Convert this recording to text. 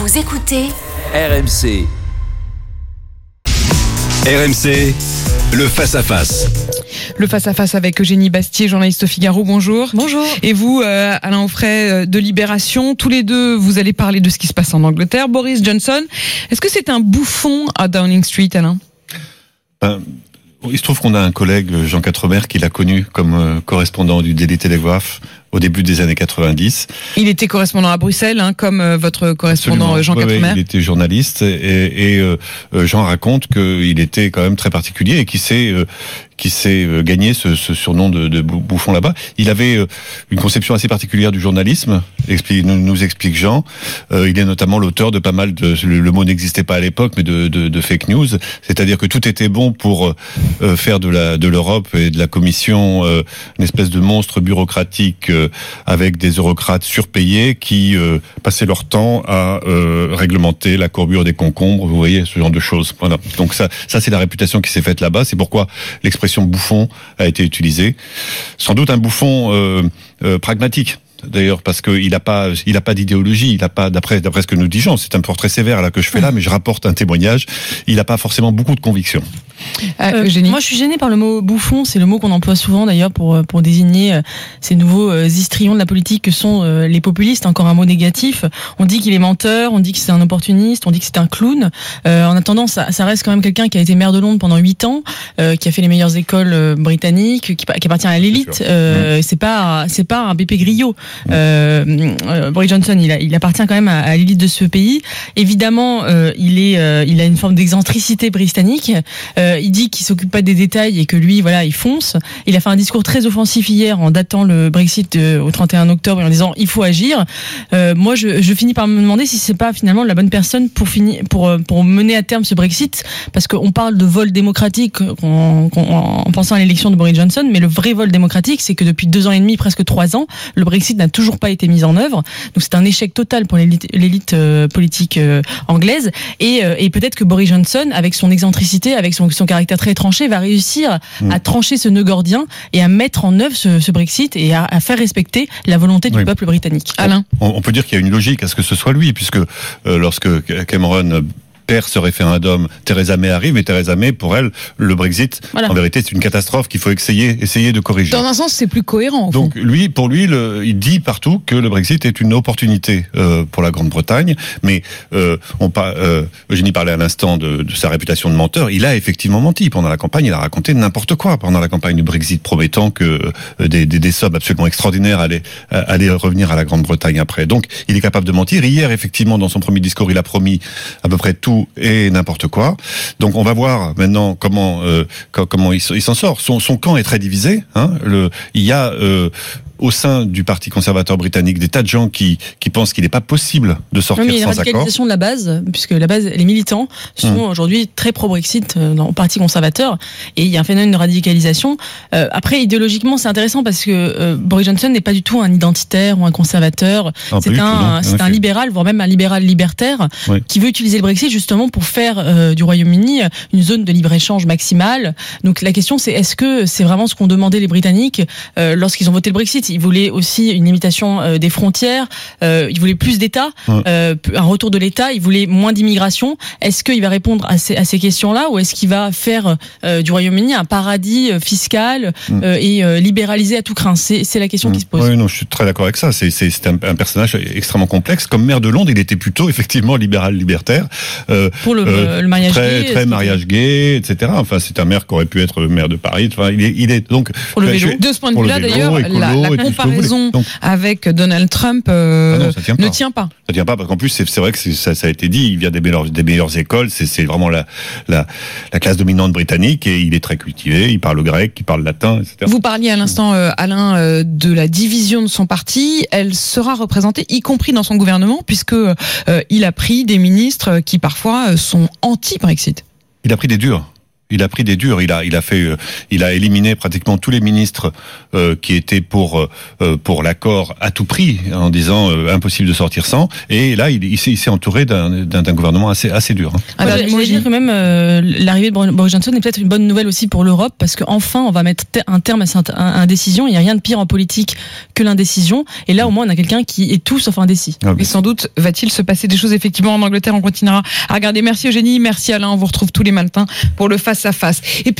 Vous écoutez RMC. RMC, le face-à-face. Le face-à-face avec Eugénie Bastier, journaliste au Figaro, bonjour. Bonjour. Et vous, euh, Alain Offray euh, de Libération, tous les deux, vous allez parler de ce qui se passe en Angleterre. Boris Johnson, est-ce que c'est un bouffon à Downing Street, Alain? Ben, il se trouve qu'on a un collègue, Jean Quatremer, qui l'a connu comme euh, correspondant du Daily Telegraph au début des années 90. Il était correspondant à Bruxelles, hein, comme euh, votre correspondant Absolument. euh, Jean Quatremer. il était journaliste et, et, euh, euh, Jean raconte qu'il était quand même très particulier et qu'il s'est euh, qui s'est euh, gagné ce, ce surnom de, de bou- bouffon là-bas. Il avait euh, une conception assez particulière du journalisme, explique, nous, nous explique Jean. Euh, il est notamment l'auteur de pas mal de, le, le mot n'existait pas à l'époque, mais de, de, de fake news. C'est-à-dire que tout était bon pour euh, faire de la de l'Europe et de la Commission euh, une espèce de monstre bureaucratique euh, avec des eurocrates surpayés qui passaient leur temps à réglementer la courbure des concombres. Vous voyez ce genre de choses. Voilà. Donc ça, ça c'est la réputation qui s'est faite là-bas. C'est pourquoi l'expression bouffon a été utilisée. Sans doute un bouffon euh, euh, pragmatique. D'ailleurs, parce qu'il n'a pas, il a pas d'idéologie, il a pas, d'après, d'après ce que nous dit Jean, c'est un portrait sévère là que je fais là, mais je rapporte un témoignage. Il n'a pas forcément beaucoup de conviction. Ah, Euh, Eugénie moi, je suis gênée par le mot bouffon. C'est le mot qu'on emploie souvent d'ailleurs pour euh, pour désigner euh, ces nouveaux euh, histrions de la politique que sont euh, les populistes. Encore un mot négatif. On dit qu'il est menteur, on dit que c'est un opportuniste, on dit que c'est un clown. Euh, en attendant, ça, ça reste quand même quelqu'un qui a été maire de Londres pendant huit ans, euh, qui a fait les meilleures écoles euh, britanniques, qui, qui appartient à l'élite. Euh, C'est pas c'est pas un BP Grillo. Euh, euh, Boris Johnson, il, a- il appartient quand même à, à l'élite de ce pays. Évidemment, euh, il est euh, il a une forme d'excentricité britannique. Euh, il dit qu'il s'occupe pas des détails et que lui, voilà, il fonce. Il a fait un discours très offensif hier en datant le Brexit euh, au 31 octobre et en disant il faut agir. Euh, moi, je, finis par me demander si c'est pas finalement la bonne personne pour finir, pour euh, pour mener à terme ce Brexit, parce qu'on parle de vol démocratique qu'on- en pensant à l'élection de Boris Johnson, mais le vrai vol démocratique, c'est que depuis deux ans et demi, presque trois ans, le Brexit n'a toujours pas été mis en œuvre. Donc c'est un échec total pour l'élite euh, politique euh, anglaise. Et, euh, et peut-être que Boris Johnson, avec son excentricité, avec son, son caractère très tranché, va réussir Mm. à trancher ce nœud gordien et à mettre en œuvre ce, ce Brexit et à, à faire respecter la volonté du Oui. peuple britannique. Alain On, on peut dire qu'il y a une logique à ce que ce soit lui, puisque euh, lorsque Cameron perd ce référendum, Theresa May arrive, et Theresa May, pour elle, le Brexit, Voilà. en vérité, c'est une catastrophe qu'il faut essayer, essayer de corriger. Dans un sens, c'est plus cohérent, au fond. Donc lui, pour lui, le, il dit partout que le Brexit est une opportunité euh, pour la Grande-Bretagne. Mais euh, on par, euh, Eugénie parlait à l'instant de, de sa réputation de menteur. Il a effectivement menti pendant la campagne. Il a raconté n'importe quoi pendant la campagne du Brexit, promettant que euh, des, des, des sommes absolument extraordinaires allaient, euh, allaient revenir à la Grande-Bretagne après. Donc il est capable de mentir. Hier, effectivement, dans son premier discours, il a promis à peu près tout et n'importe quoi. Donc on va voir maintenant comment euh, co- comment il, s'en sort. Son, camp est très divisé. Hein. Il y a euh, au sein du Parti conservateur britannique des tas de gens qui, qui pensent qu'il n'est pas possible de sortir Non, mais il y a une sans accord. radicalisation de la base, puisque la base, les militants sont Mm. aujourd'hui très pro-Brexit euh, dans le Parti conservateur, et il y a un phénomène de radicalisation. Euh, après, idéologiquement, c'est intéressant parce que euh, Boris Johnson n'est pas du tout un identitaire ou un conservateur. Pas C'est un, c'est un libéral, voire même un libéral libertaire, Oui. qui veut utiliser le Brexit justement pour faire euh, du Royaume-Uni une zone de libre-échange maximale. Donc la question, c'est est-ce que c'est vraiment ce qu'ont demandé les Britanniques lorsqu'ils ont voté le Brexit? Ils voulaient aussi une limitation euh, des frontières, euh, ils voulaient plus d'État, Ouais. euh, un retour de l'État, ils voulaient moins d'immigration. Est-ce qu'il va répondre à ces, à ces questions-là ou est-ce qu'il va faire du Royaume-Uni un paradis fiscal Mm. et libéralisé à tout craint? C'est la question qui se pose. Oui, non, je suis très d'accord avec ça. C'est, un, un personnage extrêmement complexe. Comme maire de Londres, il était plutôt effectivement libéral libertaire, Pour le, euh, le mariage très, gay, très mariage gay, etc. Enfin, c'est un maire qui aurait pu être maire de Paris. Enfin, il est, il est donc Pour le vélo. je- De ce point de vue-là, d'ailleurs, la, la comparaison avec Donald Trump euh, Ah non, ça tient ne tient pas. Ça tient pas parce qu'en plus c'est vrai que ça, ça a été dit, il vient des meilleures, des meilleures écoles, c'est vraiment la, la la classe dominante britannique et il est très cultivé, il parle grec, il parle latin, etc. Vous parliez à l'instant, euh, Alain, euh, de la division de son parti. Elle sera représentée, y compris dans son gouvernement, puisque il a pris des ministres qui parfois sont anti-Brexit. Il a pris des durs. Il a pris des durs. Il a, il a fait, euh, il a éliminé pratiquement tous les ministres euh, qui étaient pour euh, pour l'accord à tout prix, en disant euh, impossible de sortir sans. Et là, il, il s'est il s'est entouré d'un d'un gouvernement assez assez dur. hein. Un Moi, dernier je Gilles que même euh, l'arrivée de Boris Johnson est peut-être une bonne nouvelle aussi pour l'Europe parce qu'enfin on va mettre un terme à cette in- indécision. Il n'y a rien de pire en politique que l'indécision. Et là au moins on a quelqu'un qui est tout sauf indécis. Ah, Et sans doute va-t-il se passer des choses effectivement en Angleterre. On continuera à regarder. Merci Eugénie, merci Alain. On vous retrouve tous les matins pour le face à face. Et